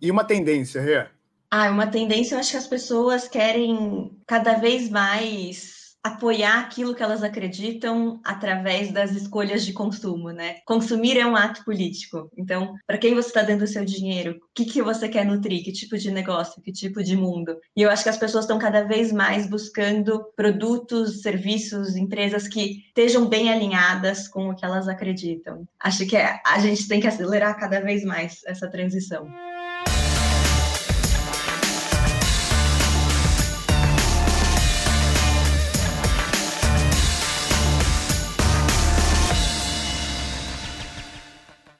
E uma tendência, Rê? Ah, uma tendência, eu acho que as pessoas querem cada vez mais apoiar aquilo que elas acreditam através das escolhas de consumo, né? Consumir é um ato político. Então, para quem você está dando o seu dinheiro? O que, que você quer nutrir? Que tipo de negócio? Que tipo de mundo? E eu acho que as pessoas estão cada vez mais buscando produtos, serviços, empresas que estejam bem alinhadas com o que elas acreditam. Acho que a gente tem que acelerar cada vez mais essa transição.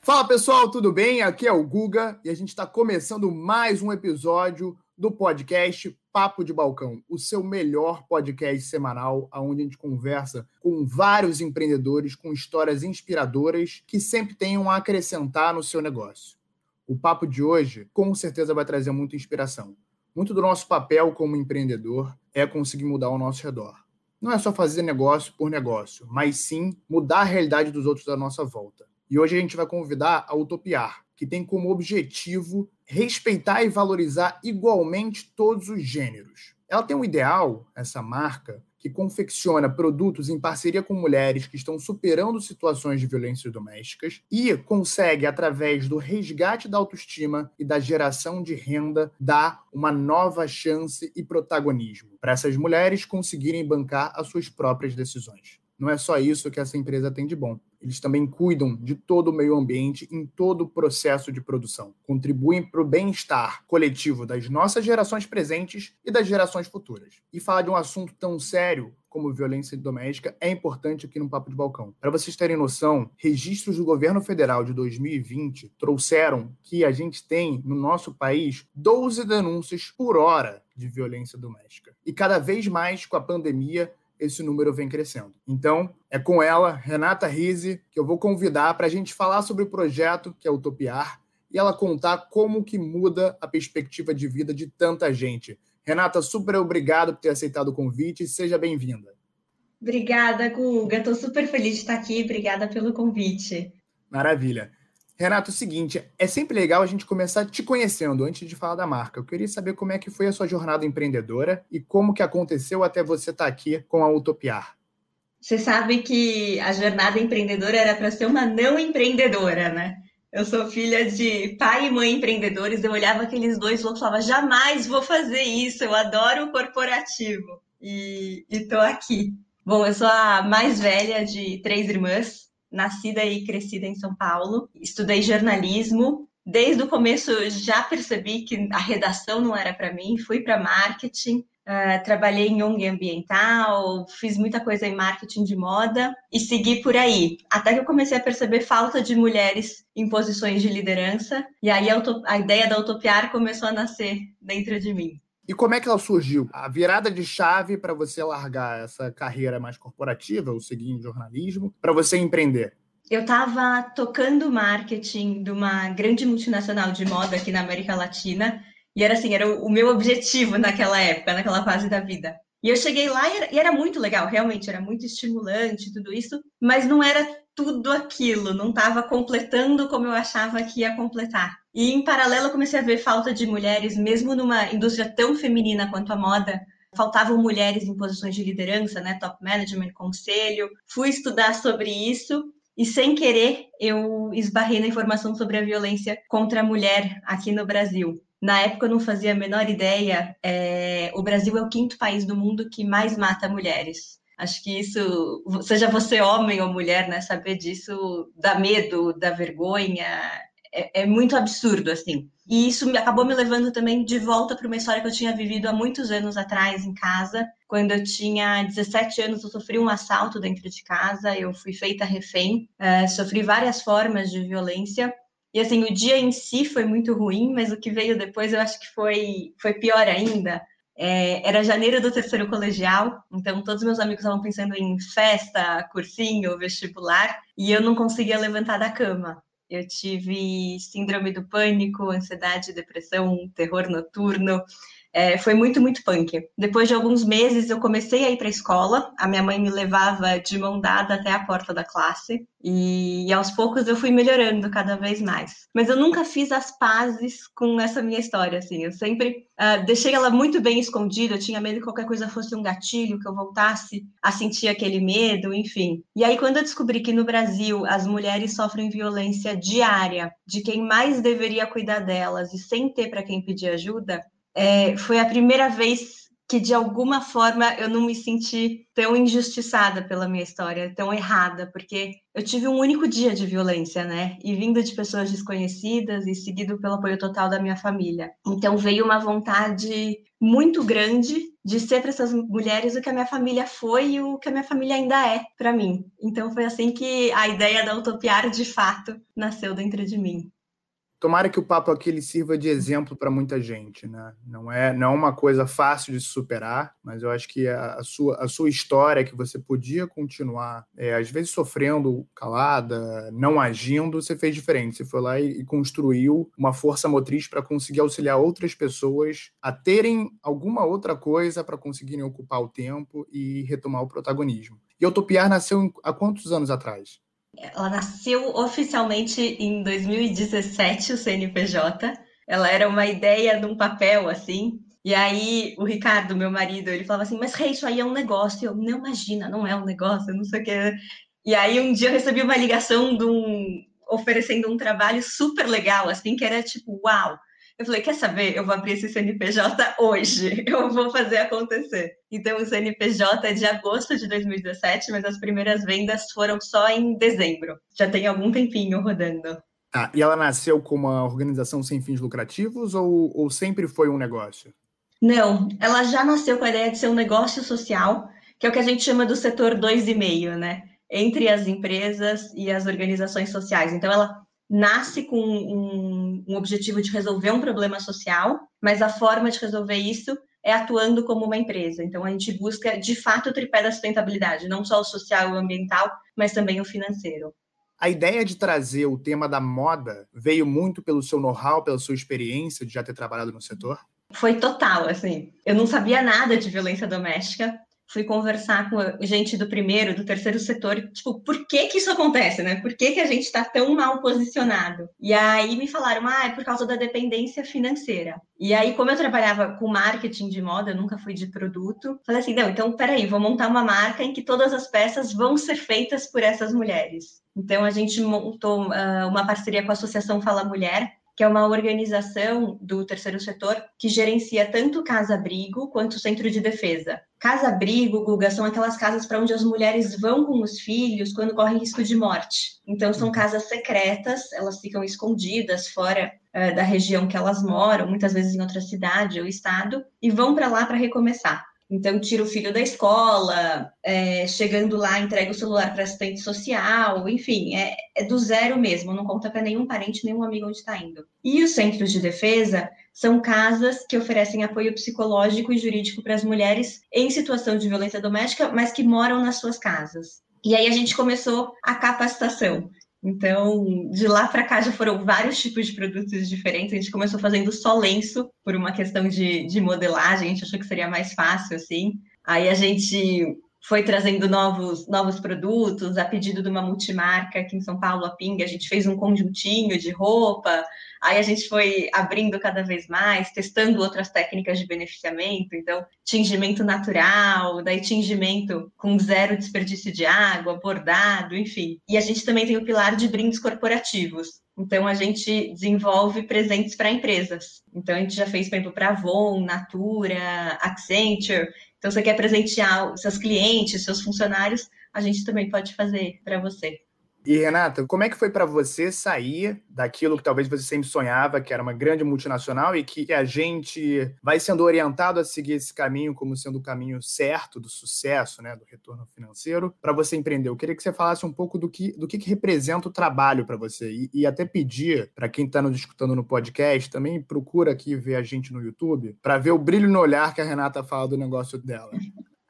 Fala pessoal, tudo bem? Aqui é o Guga e a gente está começando mais um episódio do podcast Papo de Balcão, o seu melhor podcast semanal, onde a gente conversa com vários empreendedores com histórias inspiradoras que sempre tenham a acrescentar no seu negócio. O papo de hoje com certeza vai trazer muita inspiração. Muito do nosso papel como empreendedor é conseguir mudar o nosso redor. Não é só fazer negócio por negócio, mas sim mudar a realidade dos outros à nossa volta. E hoje a gente vai convidar a Utopiar, que tem como objetivo respeitar e valorizar igualmente todos os gêneros. Ela tem um ideal, essa marca, que confecciona produtos em parceria com mulheres que estão superando situações de violência domésticas e consegue, através do resgate da autoestima e da geração de renda, dar uma nova chance e protagonismo para essas mulheres conseguirem bancar as suas próprias decisões. Não é só isso que essa empresa tem de bom. Eles também cuidam de todo o meio ambiente em todo o processo de produção. Contribuem para o bem-estar coletivo das nossas gerações presentes e das gerações futuras. E falar de um assunto tão sério como violência doméstica é importante aqui no Papo de Balcão. Para vocês terem noção, registros do governo federal de 2020 trouxeram que a gente tem no nosso país 12 denúncias por hora de violência doméstica. E cada vez mais com a pandemia, esse número vem crescendo. Então, é com ela, Renata Rise, que eu vou convidar para a gente falar sobre o projeto que é Utopiar e ela contar como que muda a perspectiva de vida de tanta gente. Renata, super obrigado por ter aceitado o convite e seja bem-vinda. Obrigada, Guga. Estou super feliz de estar aqui. Obrigada pelo convite. Maravilha. Renato, é o seguinte, é sempre legal a gente começar te conhecendo antes de falar da marca. Eu queria saber como é que foi a sua jornada empreendedora e como que aconteceu até você estar tá aqui com a Utopiar. Você sabe que a jornada empreendedora era para ser uma não empreendedora, né? Eu sou filha de pai e mãe empreendedores, eu olhava aqueles dois e falava, jamais vou fazer isso, eu adoro o corporativo. E estou aqui. Bom, eu sou a mais velha de três irmãs, nascida e crescida em São Paulo, estudei jornalismo. Desde o começo já percebi que a redação não era para mim, fui para marketing, uh, trabalhei em ONG ambiental, fiz muita coisa em marketing de moda e segui por aí. Até que eu comecei a perceber falta de mulheres em posições de liderança, e aí a, a ideia da Utopiar começou a nascer dentro de mim. E como é que ela surgiu? A virada de chave para você largar essa carreira mais corporativa, ou seguir jornalismo, para você empreender? Eu estava tocando marketing de uma grande multinacional de moda aqui na América Latina, e era assim, era o meu objetivo naquela época, naquela fase da vida. E eu cheguei lá e era, e era muito legal, realmente, era muito estimulante tudo isso, mas não era tudo aquilo, não estava completando como eu achava que ia completar. E em paralelo eu comecei a ver falta de mulheres, mesmo numa indústria tão feminina quanto a moda, faltavam mulheres em posições de liderança, né, top management, conselho. Fui estudar sobre isso e sem querer eu esbarrei na informação sobre a violência contra a mulher aqui no Brasil. Na época eu não fazia a menor ideia. É... o Brasil é o quinto país do mundo que mais mata mulheres. Acho que isso, seja você homem ou mulher, né, saber disso dá medo, dá vergonha, é, é muito absurdo, assim. E isso acabou me levando também de volta para uma história que eu tinha vivido há muitos anos atrás em casa. Quando eu tinha 17 anos, eu sofri um assalto dentro de casa, eu fui feita refém, uh, sofri várias formas de violência. E assim, o dia em si foi muito ruim, mas o que veio depois eu acho que foi, foi pior ainda é, era janeiro do terceiro colegial, então todos meus amigos estavam pensando em festa, cursinho, vestibular, e eu não conseguia levantar da cama. Eu tive síndrome do pânico, ansiedade, depressão, terror noturno. É, foi muito, muito punk. Depois de alguns meses, eu comecei a ir para a escola. A minha mãe me levava de mão dada até a porta da classe. E, e, aos poucos eu fui melhorando cada vez mais. Mas eu nunca fiz as pazes com essa minha história, assim. Eu sempre uh, deixei ela muito bem escondida. Eu tinha medo que qualquer coisa fosse um gatilho, que eu voltasse a sentir aquele medo, enfim. E aí, quando eu descobri que no Brasil as mulheres sofrem violência diária de quem mais deveria cuidar delas e sem ter para quem pedir ajuda, é, foi a primeira vez que de alguma forma eu não me senti tão injustiçada pela minha história, tão errada, porque eu tive um único dia de violência, né? E vindo de pessoas desconhecidas e seguido pelo apoio total da minha família. Então veio uma vontade muito grande de ser para essas mulheres o que a minha família foi e o que a minha família ainda é para mim. Então foi assim que a ideia da Utopiar de fato nasceu dentro de mim. Tomara que o papo aqui ele sirva de exemplo para muita gente, né? Não é, não é uma coisa fácil de superar, mas eu acho que a, a sua, a sua história que você podia continuar, é, às vezes sofrendo calada, não agindo, você fez diferente. Você foi lá e, e construiu uma força motriz para conseguir auxiliar outras pessoas a terem alguma outra coisa para conseguirem ocupar o tempo e retomar o protagonismo. E Utopiar nasceu há quantos anos atrás? Ela nasceu oficialmente em 2017, o CNPJ. Ela era uma ideia num papel, assim. E aí, o Ricardo, meu marido, ele falava assim, mas Rei, isso aí é um negócio. E eu, não imagina, não é um negócio, não sei o que. E aí, um dia eu recebi uma ligação de um, oferecendo um trabalho super legal, assim, que era tipo, uau, eu falei, quer saber? Eu vou abrir esse CNPJ hoje, eu vou fazer acontecer. Então, o CNPJ é de agosto de 2017, mas as primeiras vendas foram só em dezembro. Já tem algum tempinho rodando. Ah, e ela nasceu como uma organização sem fins lucrativos ou, ou sempre foi um negócio? Não, ela já nasceu com a ideia de ser um negócio social, que é o que a gente chama do setor 2,5, né? Entre as empresas e as organizações sociais. Então, ela nasce com um, um, objetivo de resolver um problema social, mas a forma de resolver isso é atuando como uma empresa. Então, a gente busca, de fato, o tripé da sustentabilidade, não só o social e o ambiental, mas também o financeiro. A ideia de trazer o tema da moda veio muito pelo seu know-how, pela sua experiência de já ter trabalhado no setor? Foi total, assim. Eu não sabia nada de violência doméstica, fui conversar com gente do primeiro, do terceiro setor, tipo, por que que isso acontece, né? Por que que a gente está tão mal posicionado? E aí me falaram, ah, é por causa da dependência financeira. E aí, como eu trabalhava com marketing de moda, eu nunca fui de produto, falei assim, não, então peraí, vou montar uma marca em que todas as peças vão ser feitas por essas mulheres. Então a gente montou uh, uma parceria com a Associação Fala Mulher, que é uma organização do terceiro setor que gerencia tanto casa-abrigo quanto centro de defesa. Casa-abrigo, Guga, são aquelas casas para onde as mulheres vão com os filhos quando correm risco de morte. Então, são casas secretas, elas ficam escondidas fora uh, da região que elas moram, muitas vezes em outra cidade ou estado, e vão para lá para recomeçar. Então, tira o filho da escola, é, chegando lá, entrega o celular para assistente social, enfim, é, é, do zero mesmo, não conta para nenhum parente, nenhum amigo onde está indo. E os centros de defesa são casas que oferecem apoio psicológico e jurídico para as mulheres em situação de violência doméstica, mas que moram nas suas casas. E aí a gente começou a capacitação. Então, de lá para cá já foram vários tipos de produtos diferentes. A gente começou fazendo só lenço, por uma questão de, de modelagem, a gente achou que seria mais fácil assim. Aí a gente foi trazendo novos, novos produtos, a pedido de uma multimarca aqui em São Paulo, a Ping, a gente fez um conjuntinho de roupa, Aí a gente foi abrindo cada vez mais, testando outras técnicas de beneficiamento, então tingimento natural, daí tingimento com zero desperdício de água, bordado, enfim. E a gente também tem o pilar de brindes corporativos. Então a gente desenvolve presentes para empresas. Então a gente já fez, por exemplo, para Avon, Natura, Accenture. Então você quer presentear seus clientes, seus funcionários, a gente também pode fazer para você. E Renata, como é que foi para você sair daquilo que talvez você sempre sonhava, que era uma grande multinacional e que a gente vai sendo orientado a seguir esse caminho como sendo o caminho certo do sucesso, né, do retorno financeiro, para você empreender? Eu queria que você falasse um pouco do que, do que, que representa o trabalho para você e, e, até pedir para quem está nos escutando no podcast, também procura aqui ver a gente no YouTube, para ver o brilho no olhar que a Renata fala do negócio dela.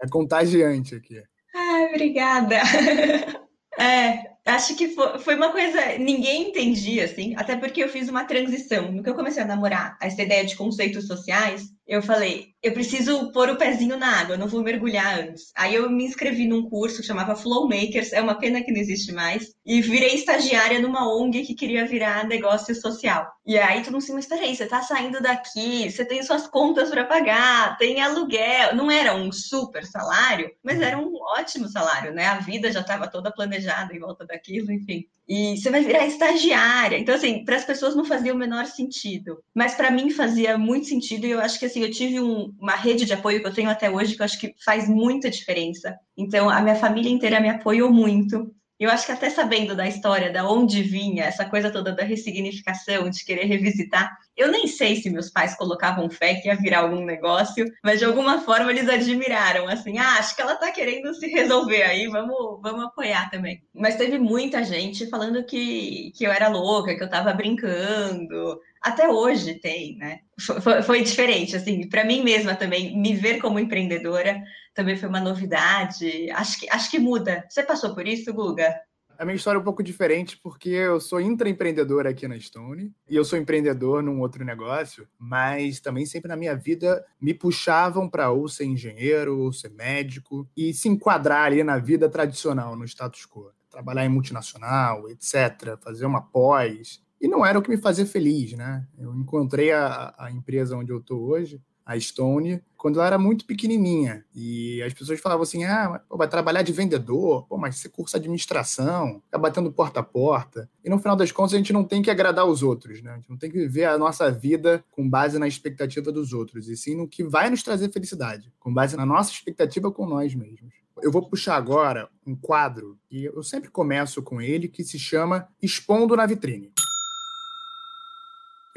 É contagiante aqui. Ai, obrigada. É, acho que foi, uma coisa, ninguém entendia, assim, até porque eu fiz uma transição. No que eu comecei a namorar essa ideia de conceitos sociais, eu falei, eu preciso pôr o pezinho na água, não vou mergulhar antes. Aí eu me inscrevi num curso que chamava Flow Makers, é uma pena que não existe mais, e virei estagiária numa ONG que queria virar negócio social. E aí tu não se, mas peraí, você tá saindo daqui, você tem suas contas para pagar, tem aluguel. Não era um super salário, mas era um ótimo salário, né? A vida já estava toda planejada em volta daquilo, enfim. E você vai virar estagiária. Então, assim, para as pessoas não fazia o menor sentido. Mas para mim fazia muito sentido e eu acho que, assim, eu tive um, uma rede de apoio que eu tenho até hoje, que eu acho que faz muita diferença. Então, a minha família inteira me apoiou muito. Eu acho que até sabendo da história, da onde vinha, essa coisa toda da ressignificação, de querer revisitar, eu nem sei se meus pais colocavam fé que ia virar algum negócio, mas de alguma forma eles admiraram, assim, ah, acho que ela tá querendo se resolver aí, vamos, vamos apoiar também. Mas teve muita gente falando que, que eu era louca, que eu tava brincando, até hoje tem, né? Foi, foi diferente, assim, para mim mesma também, me ver como empreendedora também foi uma novidade. Acho que, acho que muda. Você passou por isso, Guga? A minha história é um pouco diferente porque eu sou intraempreendedor aqui na Stone e eu sou empreendedor num outro negócio, mas também sempre na minha vida me puxavam para ou ser engenheiro ou ser médico e se enquadrar ali na vida tradicional, no status quo. Trabalhar em multinacional, etc., fazer uma pós. E não era o que me fazia feliz, né? Eu encontrei a, a empresa onde eu estou hoje a Stone, quando ela era muito pequenininha. E as pessoas falavam assim: ah, vai trabalhar de vendedor, pô, mas você cursa administração, fica batendo porta a porta. E no final das contas, a gente não tem que agradar os outros, né? A gente não tem que viver a nossa vida com base na expectativa dos outros, e sim no que vai nos trazer felicidade, com base na nossa expectativa com nós mesmos. Eu vou puxar agora um quadro, e eu sempre começo com ele, que se chama Expondo na Vitrine.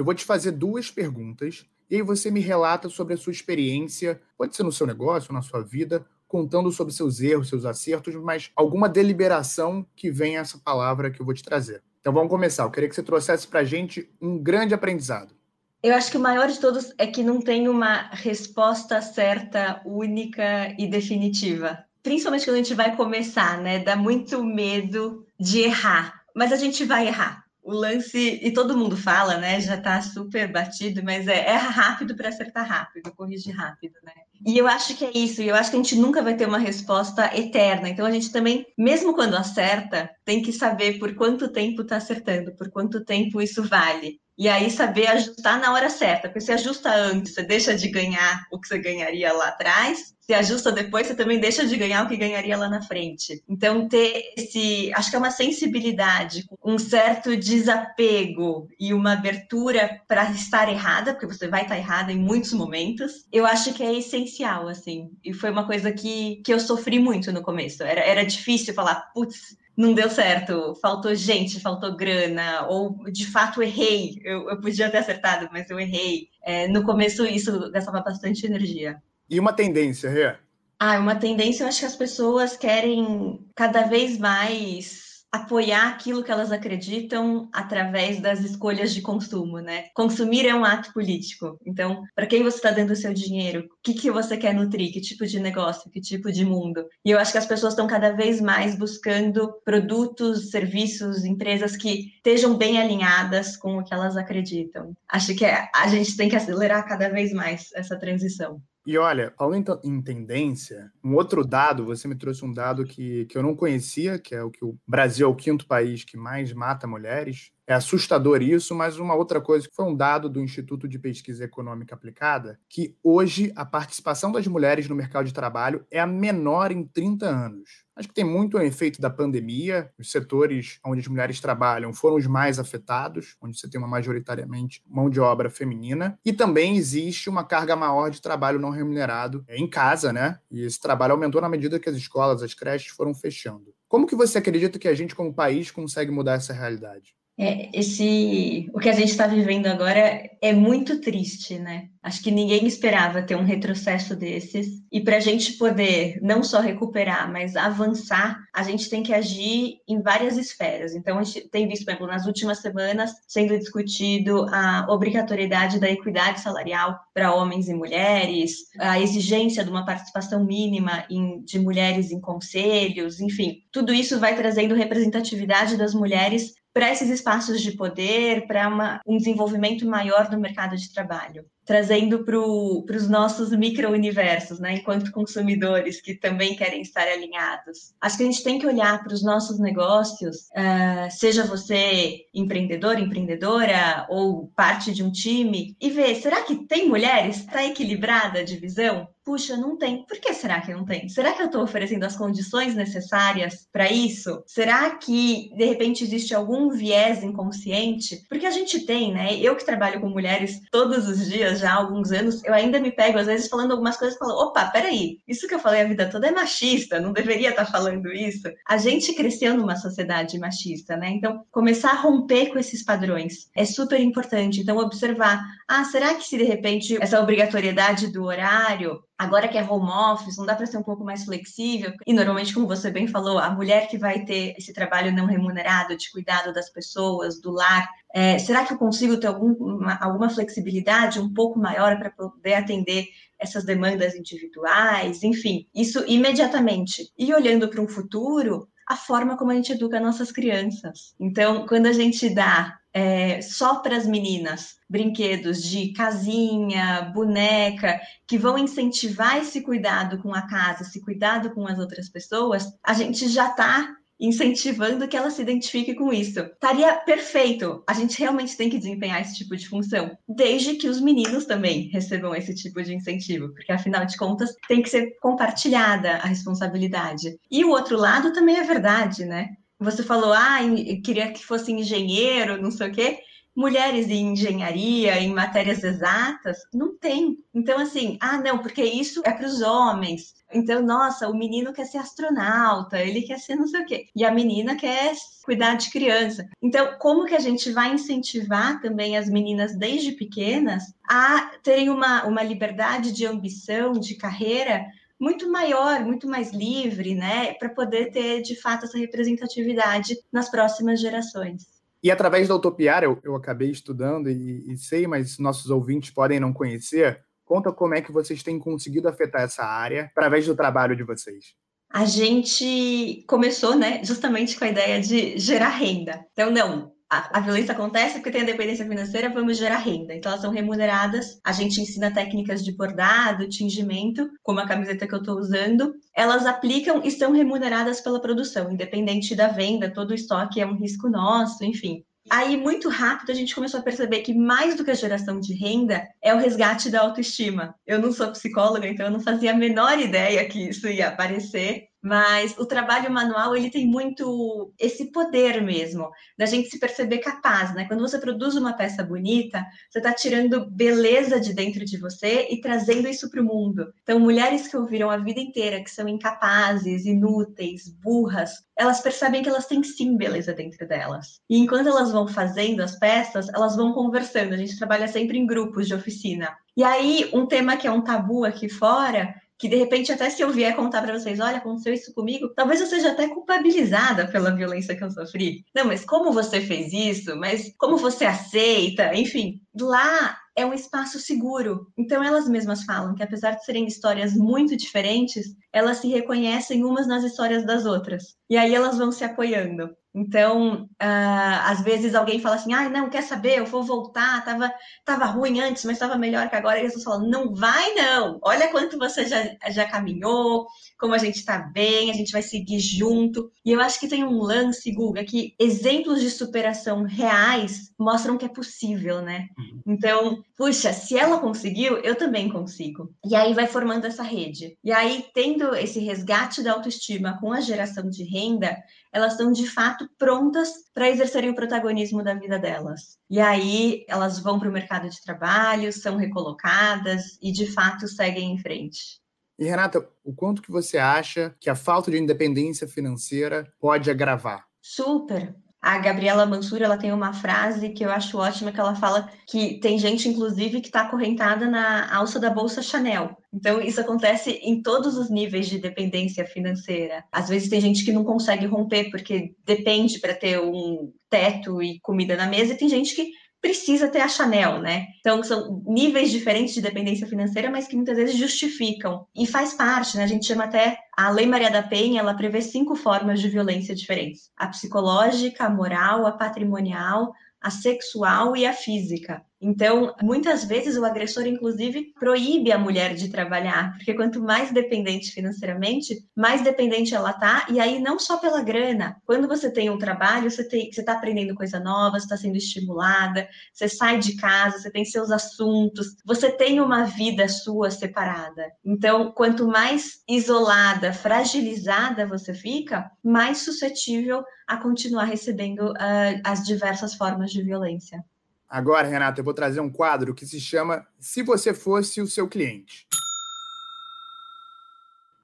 Eu vou te fazer duas perguntas e aí você me relata sobre a sua experiência, pode ser no seu negócio, na sua vida, contando sobre seus erros, seus acertos, mas alguma deliberação que venha essa palavra que eu vou te trazer. Então vamos começar. Eu queria que você trouxesse para a gente um grande aprendizado. Eu acho que o maior de todos é que não tem uma resposta certa, única e definitiva. Principalmente quando a gente vai começar, né? Dá muito medo de errar. Mas a gente vai errar o lance, e todo mundo fala, né? Já está super batido, mas é erra rápido para acertar rápido, corrigir rápido, né? E eu acho que é isso, e eu acho que a gente nunca vai ter uma resposta eterna. Então a gente também, mesmo quando acerta, tem que saber por quanto tempo está acertando, por quanto tempo isso vale. E aí saber ajustar na hora certa, porque se ajusta antes, você deixa de ganhar o que você ganharia lá atrás, se ajusta depois, você também deixa de ganhar o que ganharia lá na frente. Então, ter esse, acho que é uma sensibilidade, um certo desapego e uma abertura para estar errada, porque você vai estar errada em muitos momentos, eu acho que é essencial, assim. E foi uma coisa que, que eu sofri muito no começo. Era, era difícil falar, putz, não deu certo, faltou gente, faltou grana, ou de fato errei. Eu, eu podia ter acertado, mas eu errei. É, no começo, isso gastava bastante energia. E uma tendência, Rê? Ah, uma tendência, eu acho que as pessoas querem cada vez mais apoiar aquilo que elas acreditam através das escolhas de consumo, né? Consumir é um ato político. Então, para quem você está dando o seu dinheiro? O que, que você quer nutrir? Que tipo de negócio? Que tipo de mundo? E eu acho que as pessoas estão cada vez mais buscando produtos, serviços, empresas que estejam bem alinhadas com o que elas acreditam. Acho que é, a gente tem que acelerar cada vez mais essa transição. E olha, falando em tendência, um outro dado, você me trouxe um dado que, que eu não conhecia, que é o que o Brasil é o quinto país que mais mata mulheres. É assustador isso, mas uma outra coisa que foi um dado do Instituto de Pesquisa Econômica Aplicada, que hoje a participação das mulheres no mercado de trabalho é a menor em 30 anos. Acho que tem muito o efeito da pandemia. Os setores onde as mulheres trabalham foram os mais afetados, onde você tem uma majoritariamente mão de obra feminina. E também existe uma carga maior de trabalho não remunerado em casa, né? E esse trabalho aumentou na medida que as escolas, as creches foram fechando. Como que você acredita que a gente, como país, consegue mudar essa realidade? É, esse, o que a gente está vivendo agora é muito triste, né? Acho que ninguém esperava ter um retrocesso desses. E para a gente poder não só recuperar, mas avançar, a gente tem que agir em várias esferas. Então, a gente tem visto, por exemplo, nas últimas semanas, sendo discutido a obrigatoriedade da equidade salarial para homens e mulheres, a exigência de uma participação mínima em, de mulheres em conselhos, enfim, tudo isso vai trazendo representatividade das mulheres para esses espaços de poder, para um desenvolvimento maior do mercado de trabalho trazendo para os nossos micro-universos, né, enquanto consumidores que também querem estar alinhados. Acho que a gente tem que olhar para os nossos negócios, uh, seja você empreendedor, empreendedora ou parte de um time, e ver, será que tem mulheres? Está equilibrada a divisão? Puxa, não tem. Por que será que não tem? Será que eu estou oferecendo as condições necessárias para isso? Será que, de repente, existe algum viés inconsciente? Porque a gente tem, né? Eu que trabalho com mulheres todos os dias já há alguns anos, eu ainda me pego, às vezes, falando algumas coisas e falo: opa, peraí, isso que eu falei a vida toda é machista, não deveria estar tá falando isso. A gente cresceu numa sociedade machista, né? Então, começar a romper com esses padrões é super importante. Então, observar: ah, será que se de repente essa obrigatoriedade do horário Agora que é home office, não dá para ser um pouco mais flexível. E normalmente, como você bem falou, a mulher que vai ter esse trabalho não remunerado de cuidado das pessoas, do lar, é, será que eu consigo ter alguma, alguma flexibilidade um pouco maior para poder atender essas demandas individuais? Enfim, isso imediatamente. E olhando para um futuro, a forma como a gente educa nossas crianças. Então, quando a gente dá é, só para as meninas brinquedos de casinha, boneca, que vão incentivar esse cuidado com a casa, esse cuidado com as outras pessoas, a gente já está incentivando que ela se identifique com isso. Estaria perfeito. A gente realmente tem que desempenhar esse tipo de função, desde que os meninos também recebam esse tipo de incentivo, porque afinal de contas tem que ser compartilhada a responsabilidade. E o outro lado também é verdade, né? Você falou, ah, queria que fosse engenheiro, não sei o quê mulheres em engenharia, em matérias exatas, não tem. Então, assim, ah, não, porque isso é para os homens. Então, nossa, o menino quer ser astronauta, ele quer ser não sei o quê. E a menina quer cuidar de criança. Então, como que a gente vai incentivar também as meninas desde pequenas a terem uma, uma liberdade de ambição, de carreira muito maior, muito mais livre, né, para poder ter de fato essa representatividade nas próximas gerações. E através da Utopiária, eu, eu acabei estudando e, e, sei, mas nossos ouvintes podem não conhecer. Conta como é que vocês têm conseguido afetar essa área através do trabalho de vocês. A gente começou, né, justamente com a ideia de gerar renda. Então, não, a, violência acontece porque tem a dependência financeira, vamos gerar renda. Então, elas são remuneradas. A gente ensina técnicas de bordado, tingimento, como a camiseta que eu estou usando. Elas aplicam e são remuneradas pela produção, independente da venda, todo o estoque é um risco nosso, enfim. Aí, muito rápido, a gente começou a perceber que mais do que a geração de renda é o resgate da autoestima. Eu não sou psicóloga, então eu não fazia a menor ideia que isso ia aparecer, mas o trabalho manual ele tem muito esse poder mesmo da gente se perceber capaz, né? Quando você produz uma peça bonita, você está tirando beleza de dentro de você e trazendo isso para o mundo. Então, mulheres que ouviram a vida inteira que são incapazes, inúteis, burras, elas percebem que elas têm sim beleza dentro delas. E enquanto elas vão fazendo as peças, elas vão conversando. A gente trabalha sempre em grupos de oficina. E aí, um tema que é um tabu aqui fora que de repente até se eu vier contar para vocês, olha, aconteceu isso comigo, talvez eu seja até culpabilizada pela violência que eu sofri. Não, mas como você fez isso? Mas como você aceita? Enfim, lá é um espaço seguro. Então elas mesmas falam que apesar de serem histórias muito diferentes, elas se reconhecem umas nas histórias das outras. E aí elas vão se apoiando. Então, uh, às vezes alguém fala assim, ah, não, quer saber, eu vou voltar, tava, tava ruim antes, mas estava melhor que agora. E as pessoas falam, não vai não, olha quanto você já, já caminhou, como a gente está bem, a gente vai seguir junto. E eu acho que tem um lance, Guga, que exemplos de superação reais mostram que é possível, né? Uhum. Então, puxa, se ela conseguiu, eu também consigo. E aí vai formando essa rede. E aí, tendo esse resgate da autoestima com a geração de renda, elas estão de fato prontas para exercerem o protagonismo da vida delas. E aí elas vão para o mercado de trabalho, são recolocadas e de fato seguem em frente. E Renata, o quanto que você acha que a falta de independência financeira pode agravar? Super. A Gabriela Mansur ela tem uma frase que eu acho ótima que ela fala que tem gente inclusive que está acorrentada na alça da bolsa Chanel. Então isso acontece em todos os níveis de dependência financeira. Às vezes tem gente que não consegue romper porque depende para ter um teto e comida na mesa e tem gente que precisa ter a Chanel, né? Então, são níveis diferentes de dependência financeira, mas que muitas vezes justificam. E faz parte, né? A gente chama até a Lei Maria da Penha, ela prevê cinco formas de violência diferentes: a psicológica, a moral, a patrimonial, a sexual e a física. Então, muitas vezes o agressor, inclusive, proíbe a mulher de trabalhar, porque quanto mais dependente financeiramente, mais dependente ela tá, e aí não só pela grana. Quando você tem um trabalho, você está aprendendo coisa nova, você está sendo estimulada, você sai de casa, você tem seus assuntos, você tem uma vida sua separada. Então, quanto mais isolada, fragilizada você fica, mais suscetível a continuar recebendo uh, as diversas formas de violência. Agora, Renato, eu vou trazer um quadro que se chama Se Você Fosse o Seu Cliente.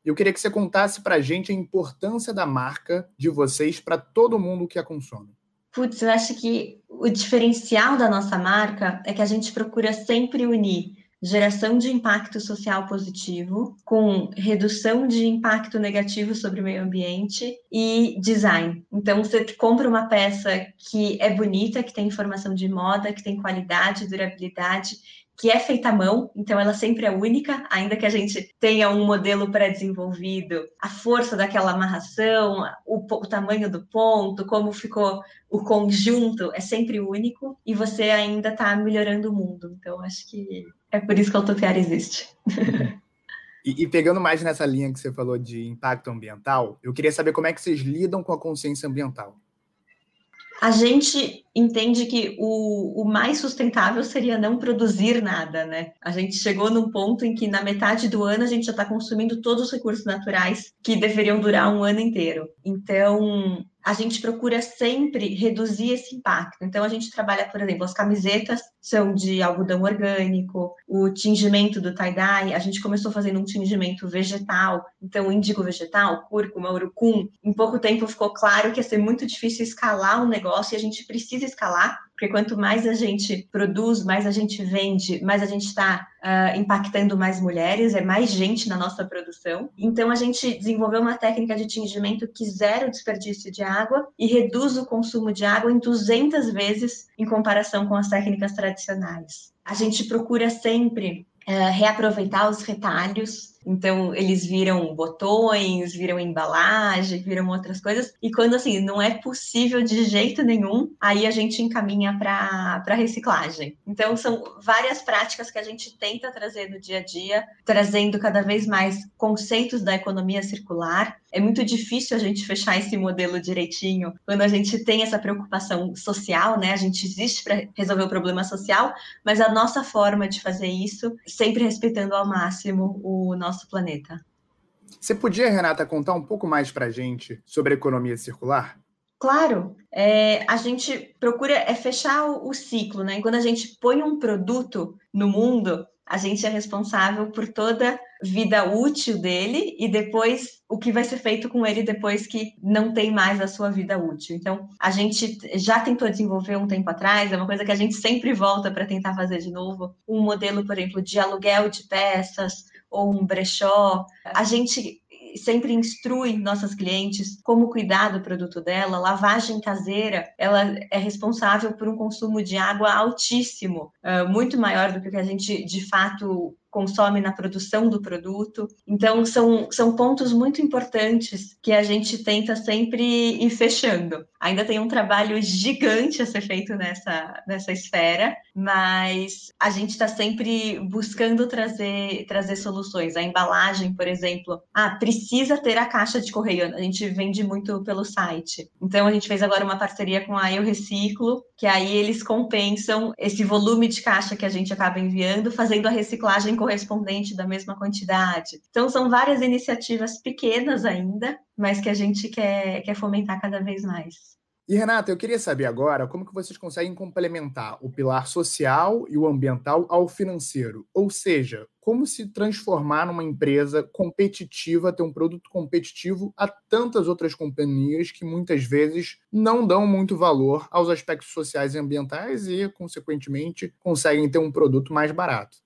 Eu queria que você contasse para a gente a importância da marca de vocês para todo mundo que a consome. Putz, eu acho que o diferencial da nossa marca é que a gente procura sempre unir geração de impacto social positivo, com redução de impacto negativo sobre o meio ambiente e design. Então, você compra uma peça que é bonita, que tem informação de moda, que tem qualidade, durabilidade que é feita à mão, então ela sempre é única, ainda que a gente tenha um modelo pré-desenvolvido, a força daquela amarração, o, o, tamanho do ponto, como ficou o conjunto, é sempre único e você ainda está melhorando o mundo. Então, acho que é por isso que a Autopiar existe. E, e, pegando mais nessa linha que você falou de impacto ambiental, eu queria saber como é que vocês lidam com a consciência ambiental. A gente entende que o, o, mais sustentável seria não produzir nada, né? A gente chegou num ponto em que na metade do ano a gente já está consumindo todos os recursos naturais que deveriam durar um ano inteiro. Então, a gente procura sempre reduzir esse impacto. Então, a gente trabalha, por exemplo, as camisetas são de algodão orgânico, o tingimento do tie-dye, a gente começou fazendo um tingimento vegetal, então, índigo vegetal, cúrcuma, urucum. Em pouco tempo ficou claro que ia ser muito difícil escalar um negócio e a gente precisa escalar, porque quanto mais a gente produz, mais a gente vende, mais a gente está uh, ah, impactando mais mulheres, é mais gente na nossa produção. Então, a gente desenvolveu uma técnica de tingimento que zera o desperdício de água e reduz o consumo de água em 200 vezes em comparação com as técnicas tradicionais. A gente procura sempre uh, reaproveitar os retalhos então, eles viram botões, viram embalagem, viram outras coisas. E quando, assim, não é possível de jeito nenhum, aí a gente encaminha para reciclagem. Então, são várias práticas que a gente tenta trazer no dia a dia, trazendo cada vez mais conceitos da economia circular. É muito difícil a gente fechar esse modelo direitinho quando a gente tem essa preocupação social, né? A gente existe para resolver o problema social, mas a nossa forma de fazer isso, sempre respeitando ao máximo o nosso nosso planeta. Você podia, Renata, contar um pouco mais para a gente sobre a economia circular? Claro, é, a gente procura é fechar o, o, ciclo, né? Quando a gente põe um produto no mundo, a gente é responsável por toda vida útil dele e depois o que vai ser feito com ele depois que não tem mais a sua vida útil. Então, a gente já tentou desenvolver um tempo atrás, é uma coisa que a gente sempre volta para tentar fazer de novo, um modelo, por exemplo, de aluguel de peças ou um brechó. A gente sempre instrui nossas clientes como cuidar do produto dela. Lavagem caseira, ela é responsável por um consumo de água altíssimo, muito maior do que a gente de fato consome na produção do produto. Então, são, são pontos muito importantes que a gente tenta sempre ir fechando. Ainda tem um trabalho gigante a ser feito nessa, nessa esfera, mas a gente está sempre buscando trazer, trazer soluções. A embalagem, por exemplo, ah, precisa ter a caixa de correio. A gente vende muito pelo site. Então, a gente fez agora uma parceria com a Eu Reciclo, que aí eles compensam esse volume de caixa que a gente acaba enviando, fazendo a reciclagem correspondente da mesma quantidade. Então, são várias iniciativas pequenas ainda, mas que a gente quer, quer fomentar cada vez mais. E Renata, eu queria saber agora como que vocês conseguem complementar o pilar social e o ambiental ao financeiro, ou seja, como se transformar numa empresa competitiva, ter um produto competitivo a tantas outras companhias que muitas vezes não dão muito valor aos aspectos sociais e ambientais e, consequentemente, conseguem ter um produto mais barato.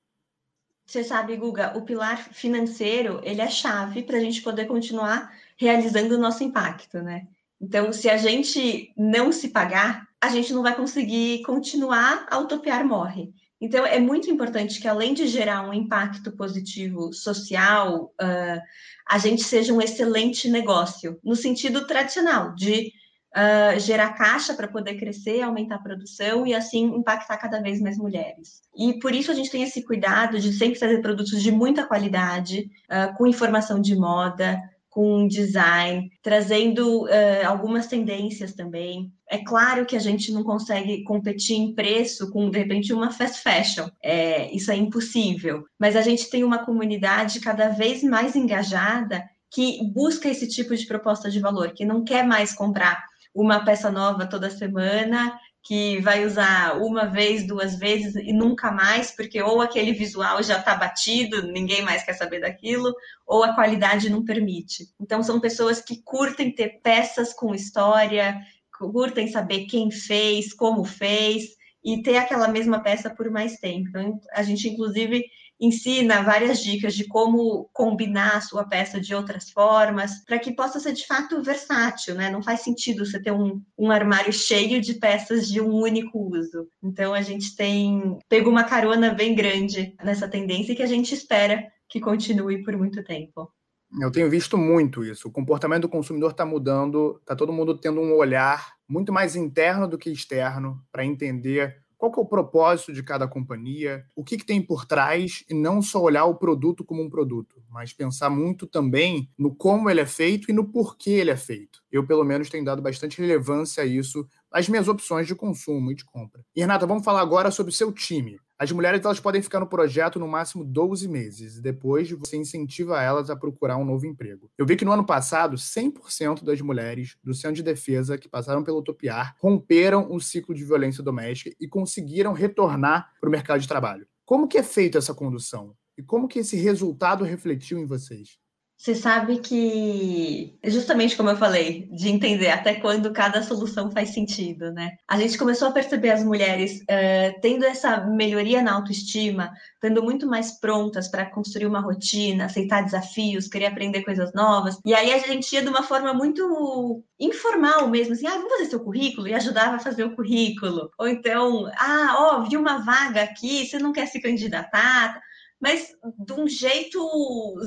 Você sabe, Guga, o pilar financeiro ele é chave para a gente poder continuar realizando o nosso impacto, né? Então, se a gente não se pagar, a gente não vai conseguir continuar a Utopiar Morre. Então, é muito importante que, além de gerar um impacto positivo social, uh, a gente seja um excelente negócio, no sentido tradicional, de uh, gerar caixa para poder crescer, aumentar a produção e, assim, impactar cada vez mais mulheres. E por isso a gente tem esse cuidado de sempre fazer produtos de muita qualidade, uh, com informação de moda, com design, trazendo uh, algumas tendências também. É claro que a gente não consegue competir em preço com, de repente, uma fast fashion. É, isso é impossível. Mas a gente tem uma comunidade cada vez mais engajada que busca esse tipo de proposta de valor, que não quer mais comprar uma peça nova toda semana que vai usar uma vez, duas vezes e nunca mais, porque ou aquele visual já está batido, ninguém mais quer saber daquilo, ou a qualidade não permite. Então, são pessoas que curtem ter peças com história, curtem saber quem fez, como fez, e ter aquela mesma peça por mais tempo. Então, a gente, inclusive, ensina várias dicas de como combinar a sua peça de outras formas, para que possa ser de fato versátil, né? Não faz sentido você ter um, um armário cheio de peças de um único uso. Então a gente tem pego uma carona bem grande nessa tendência que a gente espera que continue por muito tempo. Eu tenho visto muito isso. O comportamento do consumidor está mudando, está todo mundo tendo um olhar muito mais interno do que externo para entender qual que é o propósito de cada companhia, o que, que tem por trás, e não só olhar o produto como um produto, mas pensar muito também no como ele é feito e no porquê ele é feito. Eu, pelo menos, tenho dado bastante relevância a isso as minhas opções de consumo e de compra. E, Renata, vamos falar agora sobre o seu time. As mulheres elas podem ficar no projeto no máximo 12 meses, e depois você incentiva elas a procurar um novo emprego. Eu vi que no ano passado, 100% das mulheres do Centro de Defesa que passaram pelo Utopiar romperam o ciclo de violência doméstica e conseguiram retornar para o mercado de trabalho. Como que é feita essa condução? E como que esse resultado refletiu em vocês? Você sabe que, justamente como eu falei, de entender até quando cada solução faz sentido, né? A gente começou a perceber as mulheres uh, tendo essa melhoria na autoestima, estando muito mais prontas para construir uma rotina, aceitar desafios, querer aprender coisas novas. E aí a gente ia de uma forma muito informal mesmo, assim, ah, vamos fazer seu currículo? E ajudava a fazer o currículo. Ou então, ah, ó, vi uma vaga aqui, você não quer se candidatar? Mas de um jeito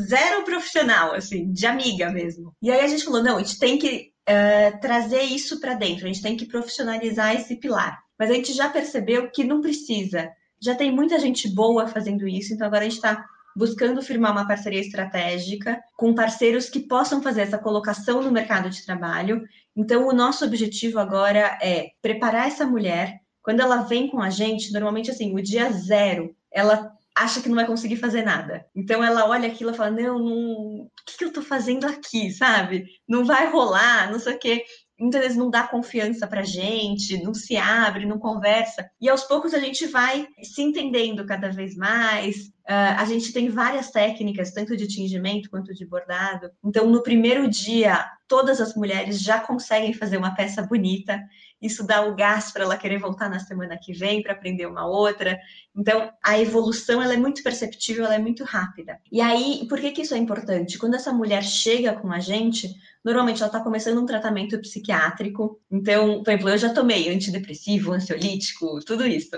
zero profissional, assim, de amiga mesmo. E aí a gente falou: não, a gente tem que uh, trazer isso para dentro, a gente tem que profissionalizar esse pilar. Mas a gente já percebeu que não precisa. Já tem muita gente boa fazendo isso, então agora a gente está buscando firmar uma parceria estratégica com parceiros que possam fazer essa colocação no mercado de trabalho. Então, o nosso objetivo agora é preparar essa mulher. Quando ela vem com a gente, normalmente assim, o dia zero, ela acha que não vai conseguir fazer nada. Então ela olha aquilo e fala: Não, não o que, que eu tô fazendo aqui, sabe? Não vai rolar, não sei o quê. Muitas vezes não dá confiança pra gente, não se abre, não conversa. E aos poucos a gente vai se entendendo cada vez mais. Uh, a gente tem várias técnicas, tanto de tingimento quanto de bordado. Então, no primeiro dia, todas as mulheres já conseguem fazer uma peça bonita isso dá o gás para ela querer voltar na semana que vem para aprender uma outra. Então, a evolução ela é muito perceptível, ela é muito rápida. E aí, por que, que isso é importante? Quando essa mulher chega com a gente, normalmente ela está começando um tratamento psiquiátrico. Então, por exemplo, eu já tomei antidepressivo, ansiolítico, tudo isso.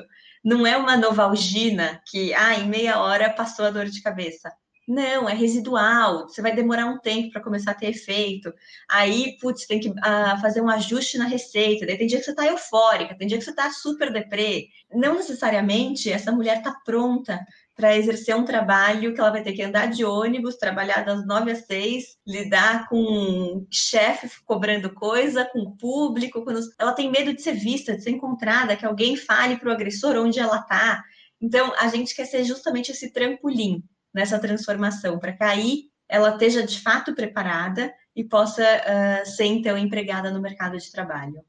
Não é uma novalgina que, ah, em meia hora passou a dor de cabeça. Não, é residual, você vai demorar um tempo para começar a ter efeito. Aí, putz, tem que uh, fazer um ajuste na receita. Daí tem dia que você está eufórica, tem dia que você está super deprê. Não necessariamente essa mulher está pronta para exercer um trabalho que ela vai ter que andar de ônibus, trabalhar das nove às seis, lidar com chefe cobrando coisa, com o público. Ela tem medo de ser vista, de ser encontrada, que alguém fale para o agressor onde ela está. Então, a gente quer ser justamente esse trampolim nessa transformação, para que aí ela esteja de fato preparada e possa uh, ser então empregada no mercado de trabalho.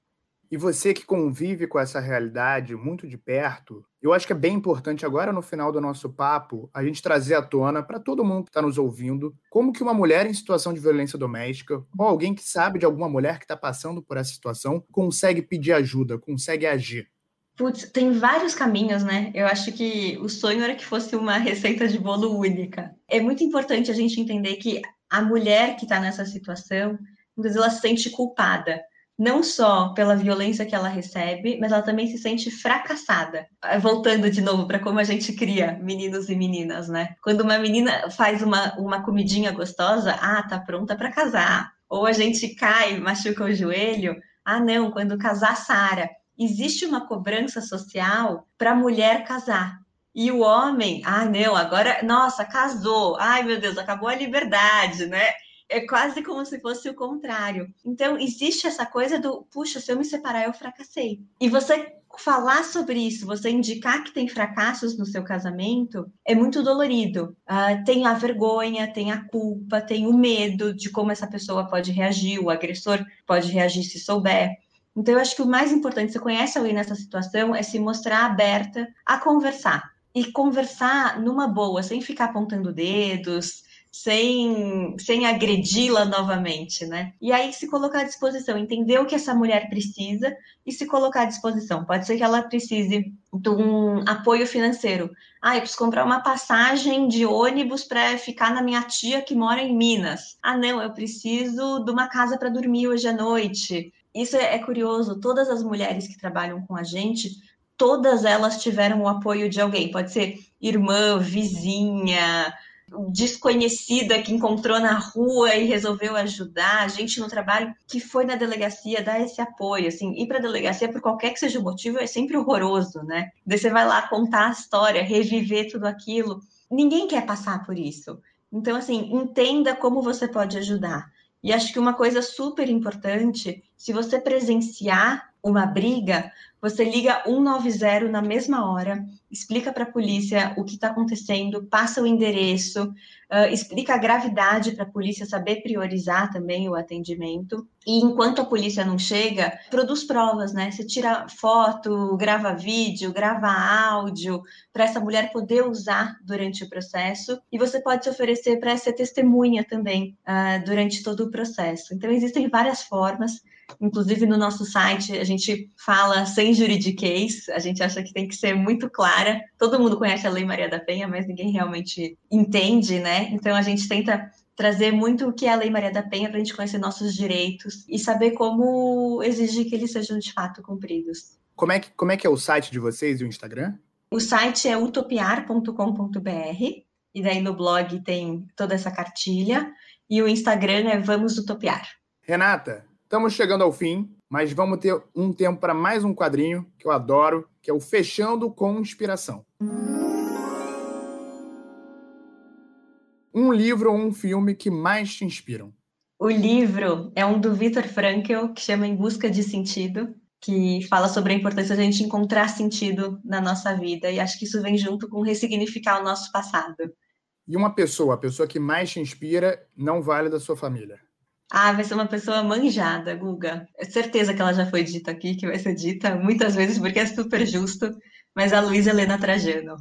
E você que convive com essa realidade muito de perto, eu acho que é bem importante agora no final do nosso papo a gente trazer à tona para todo mundo que está nos ouvindo como que uma mulher em situação de violência doméstica ou alguém que sabe de alguma mulher que está passando por essa situação consegue pedir ajuda, consegue agir. Putz, tem vários caminhos, né? Eu acho que o sonho era que fosse uma receita de bolo única. É muito importante a gente entender que a mulher que está nessa situação, muitas vezes ela se sente culpada. não só pela violência que ela recebe, mas ela também se sente fracassada. Ah, voltando de novo para como a gente cria meninos e meninas, né? Quando uma menina faz uma, uma comidinha gostosa, ah, tá pronta para casar. Ou a gente cai, machuca o joelho, ah, não, quando casar, Sara. Existe uma cobrança social para a mulher casar. E o homem, ah, não, agora, nossa, casou, ai meu Deus, acabou a liberdade, né? é quase como se fosse o contrário. Então, existe essa coisa do, puxa, se eu me separar, eu fracassei. E você falar sobre isso, você indicar que tem fracassos no seu casamento, é muito dolorido. Uh, tem a vergonha, tem a culpa, tem o medo de como essa pessoa pode reagir, o agressor pode reagir se souber. Então, eu acho que o mais importante, você conhece alguém nessa situação, é se mostrar aberta a conversar. E conversar numa boa, sem ficar apontando dedos, sem, sem agredi-la novamente, né? E aí se colocar à disposição, entender o que essa mulher precisa e se colocar à disposição. Pode ser que ela precise de um apoio financeiro. Ah, eu preciso comprar uma passagem de ônibus para ficar na minha tia que mora em Minas. Ah, não, eu preciso de uma casa para dormir hoje à noite. Isso é, é curioso. Todas as mulheres que trabalham com a gente, todas elas tiveram o apoio de alguém. Pode ser irmã, vizinha, desconhecida que encontrou na rua e resolveu ajudar, gente no trabalho que foi na delegacia dar esse apoio, assim, ir para a delegacia por qualquer que seja o motivo é sempre horroroso, né? Daí você vai lá contar a história, reviver tudo aquilo. Ninguém quer passar por isso. Então, assim, entenda como você pode ajudar. E acho que uma coisa super importante, se você presenciar uma briga, você liga 190 na mesma hora, explica para a polícia o que está acontecendo, passa o endereço, uh, explica a gravidade para a polícia saber priorizar também o atendimento. E enquanto a polícia não chega, produz provas, né? Você tira foto, grava vídeo, grava áudio para essa mulher poder usar durante o processo. E você pode se oferecer para ser testemunha também uh, durante todo o processo. Então, existem várias formas. Inclusive, no nosso site, a gente fala sem juridiquês, a gente acha que tem que ser muito clara. Todo mundo conhece a Lei Maria da Penha, mas ninguém realmente entende, né? Então, a gente tenta trazer muito o que é a Lei Maria da Penha para a gente conhecer nossos direitos e saber como exigir que eles sejam de fato cumpridos. Como é que, como é, que é o site de vocês e o Instagram? O site é utopiar.com.br e daí no blog tem toda essa cartilha e o Instagram é Vamos Utopiar. Renata, Estamos chegando ao fim, mas vamos ter um tempo para mais um quadrinho que eu adoro, que é o Fechando com Inspiração. Um livro ou um filme que mais te inspiram? O livro é um do Viktor Frankl, que chama Em Busca de Sentido, que fala sobre a importância de a gente encontrar sentido na nossa vida, e acho que isso vem junto com ressignificar o nosso passado. E uma pessoa, a pessoa que mais te inspira, não vale da sua família? Ah, vai ser uma pessoa manjada, Guga. É certeza que ela já foi dita aqui, que vai ser dita muitas vezes, porque é super justo, mas a Luísa Helena Trajano.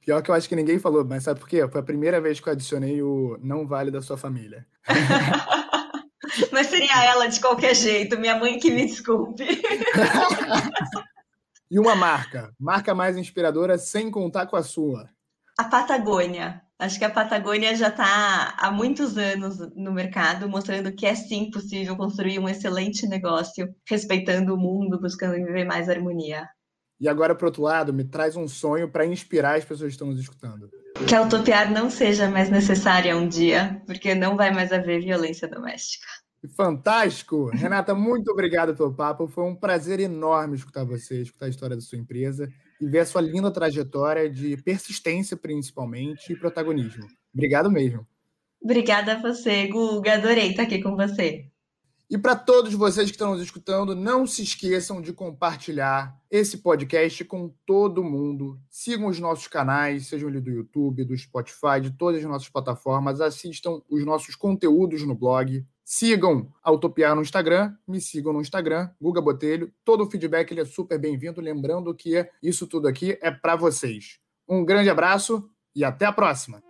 Pior que eu acho que ninguém falou, mas sabe por quê? Foi a primeira vez que eu adicionei o não vale da sua família. mas seria ela de qualquer jeito, minha mãe que me desculpe. e uma marca, marca mais inspiradora sem contar com a sua. A Patagônia. Acho que a Patagônia já está há muitos anos no mercado, mostrando que é sim possível construir um excelente negócio, respeitando o mundo, buscando viver mais harmonia. E agora, para outro lado, me traz um sonho para inspirar as pessoas que estão nos escutando. Que a utopiar não seja mais necessária um dia, porque não vai mais haver violência doméstica. Fantástico! Renata, muito obrigado pelo papo. Foi um prazer enorme escutar você, escutar a história da sua empresa e ver a sua linda trajetória de persistência, principalmente, e protagonismo. Obrigado mesmo. Obrigada a você, Guga. Adorei estar aqui com você. E para todos vocês que estão nos escutando, não se esqueçam de compartilhar esse podcast com todo mundo. Sigam os nossos canais, sejam ali do YouTube, do Spotify, de todas as nossas plataformas. Assistam os nossos conteúdos no blog. Sigam a no Instagram, me sigam no Instagram, Guga Botelho. Todo o feedback ele é super bem-vindo. Lembrando que isso tudo aqui é para vocês. Um grande abraço e até a próxima!